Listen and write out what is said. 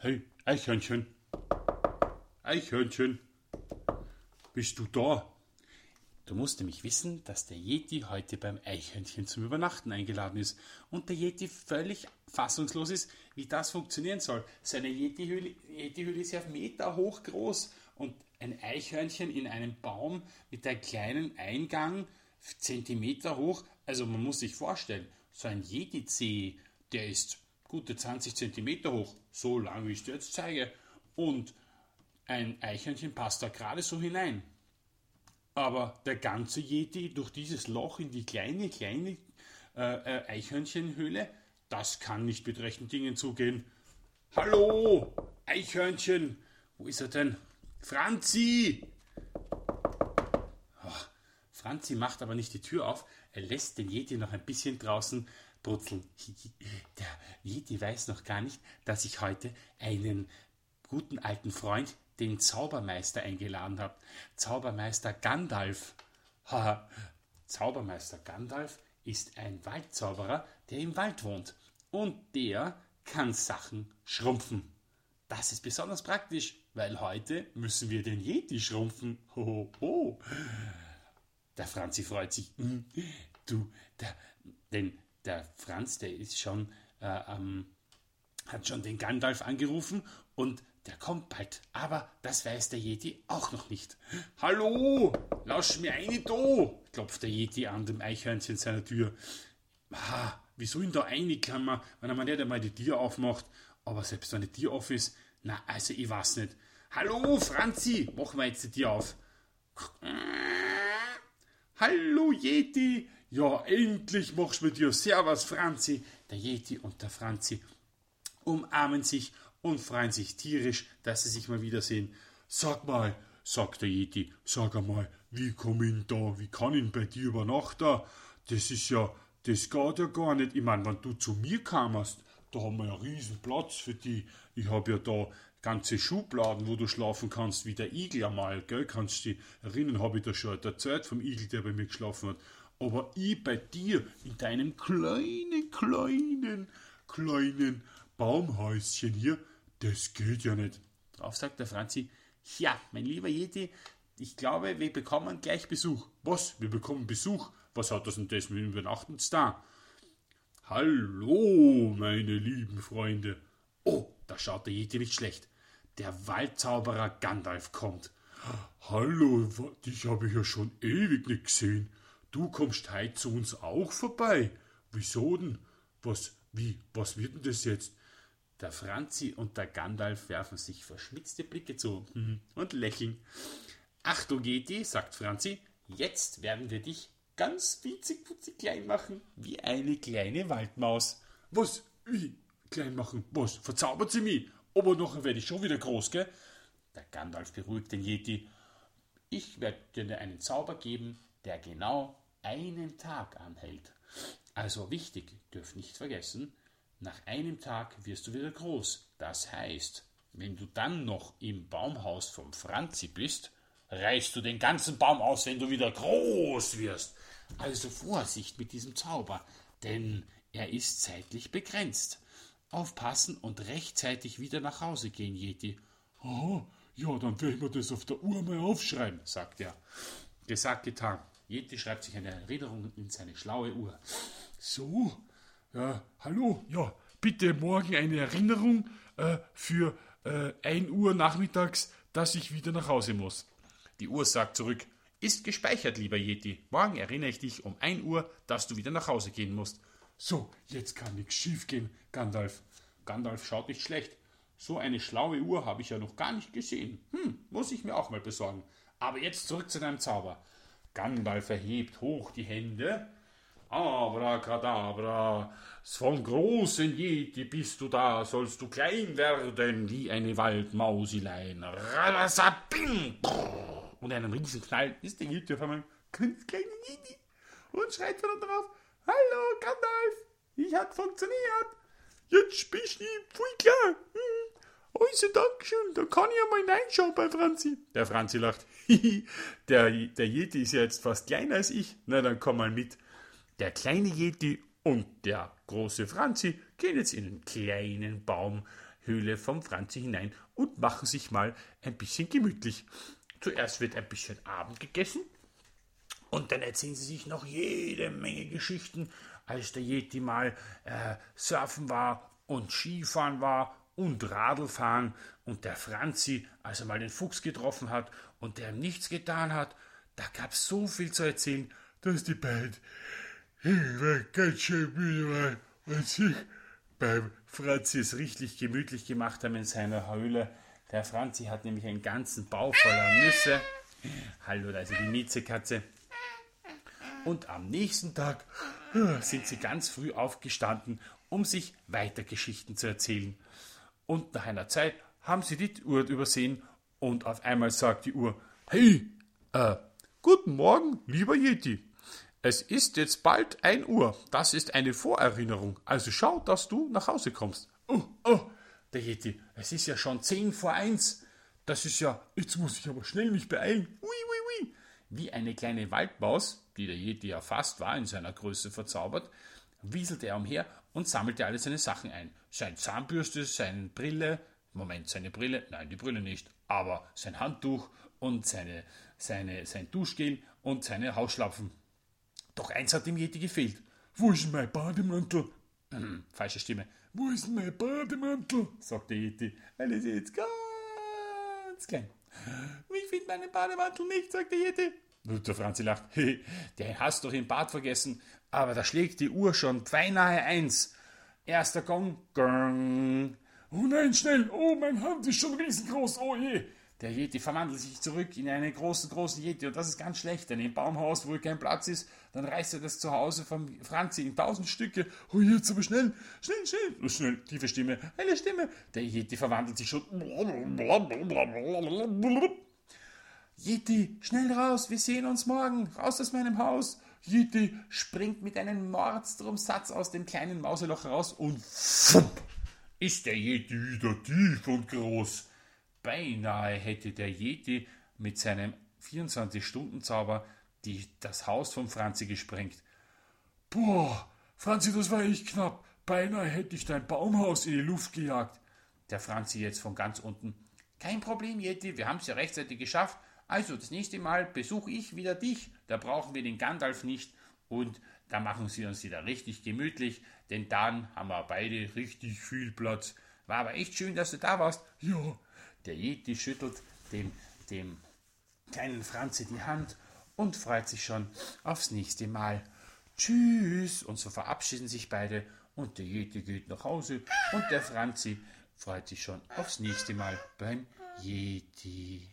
Hey, Eichhörnchen. Eichhörnchen. Bist du da? Du musst nämlich wissen, dass der Yeti heute beim Eichhörnchen zum Übernachten eingeladen ist und der Yeti völlig fassungslos ist, wie das funktionieren soll. Seine Yeti-Höhle Yeti ist ja Meter hoch groß und ein Eichhörnchen in einem Baum mit einem kleinen Eingang, Zentimeter hoch. Also man muss sich vorstellen, so ein Yeti-Zeh, der ist gute 20 Zentimeter hoch, so lang wie ich dir jetzt zeige. Und ein Eichhörnchen passt da gerade so hinein. Aber der ganze Yeti durch dieses Loch in die kleine, kleine äh, äh, Eichhörnchenhöhle, das kann nicht mit rechten Dingen zugehen. Hallo, Eichhörnchen, wo ist er denn? Franzi! Franzi macht aber nicht die Tür auf, er lässt den Yeti noch ein bisschen draußen brutzeln. Der Yeti weiß noch gar nicht, dass ich heute einen guten alten Freund den Zaubermeister eingeladen habt. Zaubermeister Gandalf. Zaubermeister Gandalf ist ein Waldzauberer, der im Wald wohnt. Und der kann Sachen schrumpfen. Das ist besonders praktisch, weil heute müssen wir den Yeti schrumpfen. Ho, ho. Der Franzi freut sich. Hm, du, der, denn der Franz, der ist schon, äh, ähm, hat schon den Gandalf angerufen und der kommt bald, aber das weiß der Yeti auch noch nicht. Hallo, lausch mir eine da, klopft der Yeti an dem Eichhörnchen seiner Tür. Ah, wieso in da eine man, wenn man nicht einmal die Tür aufmacht, aber selbst wenn die Tür auf ist, na, also ich weiß nicht. Hallo, Franzi, machen wir jetzt die Tür auf. Hallo, Yeti. Ja, endlich machst du mit dir. Servus, Franzi. Der Yeti und der Franzi umarmen sich und freuen sich tierisch, dass sie sich mal wiedersehen. Sag mal, sagt der Yeti, sag einmal, wie komm ich da, wie kann ich bei dir übernachten? Das ist ja, das geht ja gar nicht. Ich meine, wenn du zu mir kamst, da haben wir ja riesen Platz für die. Ich habe ja da ganze Schubladen, wo du schlafen kannst, wie der Igel einmal, gell? Kannst du dich erinnern, habe ich da schon erzählt vom Igel, der bei mir geschlafen hat. Aber ich bei dir in deinem kleinen, kleinen, kleinen Baumhäuschen hier, das geht ja nicht. Darauf sagt der Franzi, ja, mein lieber Yeti, ich glaube, wir bekommen gleich Besuch. Was? Wir bekommen Besuch? Was hat das denn das mit dem Übernachten da? Hallo, meine lieben Freunde. Oh, da schaut der Yeti nicht schlecht. Der Waldzauberer Gandalf kommt. Hallo, dich habe ich ja schon ewig nicht gesehen. Du kommst heute zu uns auch vorbei. Wieso denn? Was, wie, was wird denn das jetzt? Der Franzi und der Gandalf werfen sich verschmitzte Blicke zu mhm, und lächeln. Ach du Geti, sagt Franzi, jetzt werden wir dich ganz witzig putzig klein machen, wie eine kleine Waldmaus. Was? Wie? Klein machen? Was? Verzaubert sie mich? Aber nachher werde ich schon wieder groß, gell? Der Gandalf beruhigt den Yeti. Ich werde dir einen Zauber geben, der genau einen Tag anhält. Also wichtig, dürft nicht vergessen, nach einem Tag wirst du wieder groß. Das heißt, wenn du dann noch im Baumhaus vom Franzi bist, reißt du den ganzen Baum aus, wenn du wieder groß wirst. Also Vorsicht mit diesem Zauber, denn er ist zeitlich begrenzt. Aufpassen und rechtzeitig wieder nach Hause gehen, Yeti. Oh, ja, dann werde ich mir das auf der Uhr mal aufschreiben, sagt er. Gesagt, getan. Yeti schreibt sich eine Erinnerung in seine schlaue Uhr. So, ja, hallo, ja, bitte morgen eine Erinnerung äh, für äh, 1 Uhr nachmittags, dass ich wieder nach Hause muss. Die Uhr sagt zurück, ist gespeichert, lieber Yeti. Morgen erinnere ich dich um 1 Uhr, dass du wieder nach Hause gehen musst. So, jetzt kann nichts schief gehen, Gandalf. Gandalf schaut nicht schlecht. So eine schlaue Uhr habe ich ja noch gar nicht gesehen. Hm, muss ich mir auch mal besorgen. Aber jetzt zurück zu deinem Zauber. Gandalf erhebt hoch die Hände Abracadabra, vom großen Yeti bist du da, sollst du klein werden wie eine Waldmausilein. Radasabing! Und einem Riesenknall ist der Yeti auf einmal ganz kleiner Yeti und schreit von drauf, Hallo Gandalf, ich hat funktioniert. Jetzt bist du voll klar. Hm. Also Dankeschön, da kann ich ja mal reinschauen bei Franzi. Der Franzi lacht. der, der Yeti ist ja jetzt fast kleiner als ich. Na, dann komm mal mit. Der kleine Yeti und der große Franzi gehen jetzt in einen kleinen Baum Höhle vom Franzi hinein und machen sich mal ein bisschen gemütlich. Zuerst wird ein bisschen Abend gegessen und dann erzählen sie sich noch jede Menge Geschichten, als der Yeti mal äh, surfen war und Skifahren war und Radlfahren und der Franzi, als er mal den Fuchs getroffen hat und der ihm nichts getan hat, da gab es so viel zu erzählen, dass die beiden ganz schön müde waren und sich beim Franzi es richtig gemütlich gemacht haben in seiner Höhle. Der Franzi hat nämlich einen ganzen Bau voller Nüsse. Hallo, da ist die Mietzekatze. Und am nächsten Tag äh, sind sie ganz früh aufgestanden, um sich weiter Geschichten zu erzählen. Und nach einer Zeit haben sie die Uhr übersehen und auf einmal sagt die Uhr, hey, äh, guten Morgen, lieber Yeti. Es ist jetzt bald ein Uhr. Das ist eine Vorerinnerung. Also schau, dass du nach Hause kommst. Oh, oh, der Yeti, es ist ja schon zehn vor eins. Das ist ja, jetzt muss ich aber schnell mich beeilen. Ui, ui, ui. Wie eine kleine Waldmaus, die der Yeti ja fast war, in seiner Größe verzaubert, wieselte er umher und sammelte alle seine Sachen ein. Sein Zahnbürste, seine Brille, Moment, seine Brille, nein, die Brille nicht, aber sein Handtuch und seine, seine, sein Duschgel und seine Hausschlapfen. Doch eins hat dem Yeti gefehlt. Wo ist mein Bademantel? Hm, falsche Stimme. Wo ist mein Bademantel? sagte Yeti. Ist jetzt ganz klein. Ich finde meinen Bademantel nicht, sagte Yeti. Der Franzi lacht. Den hast du doch im Bad vergessen. Aber da schlägt die Uhr schon beinahe eins. Erster Gong. Gong. Oh nein, schnell. Oh, mein Hand ist schon riesengroß. Oh je. Der Yeti verwandelt sich zurück in einen großen, großen Yeti. Und das ist ganz schlecht, denn im Baumhaus, wo kein Platz ist, dann reißt er das Zuhause vom Franzi in tausend Stücke. Oh, jetzt aber schnell, schnell, schnell. Oh, schnell, tiefe Stimme, eine Stimme. Der Yeti verwandelt sich schon. Yeti, schnell raus, wir sehen uns morgen. Raus aus meinem Haus. Yeti springt mit einem Mordstromsatz aus dem kleinen Mauseloch raus und pfump, ist der Yeti wieder tief und groß. Beinahe hätte der Yeti mit seinem 24-Stunden-Zauber das Haus von Franzi gesprengt. Boah, Franzi, das war echt knapp. Beinahe hätte ich dein Baumhaus in die Luft gejagt. Der Franzi jetzt von ganz unten. Kein Problem, Yeti, wir haben es ja rechtzeitig geschafft. Also, das nächste Mal besuche ich wieder dich. Da brauchen wir den Gandalf nicht. Und da machen sie uns wieder richtig gemütlich, denn dann haben wir beide richtig viel Platz. War aber echt schön, dass du da warst. Ja, der Yeti schüttelt dem, dem kleinen Franzi die Hand und freut sich schon aufs nächste Mal. Tschüss! Und so verabschieden sich beide und der Yeti geht nach Hause und der Franzi freut sich schon aufs nächste Mal beim Yeti.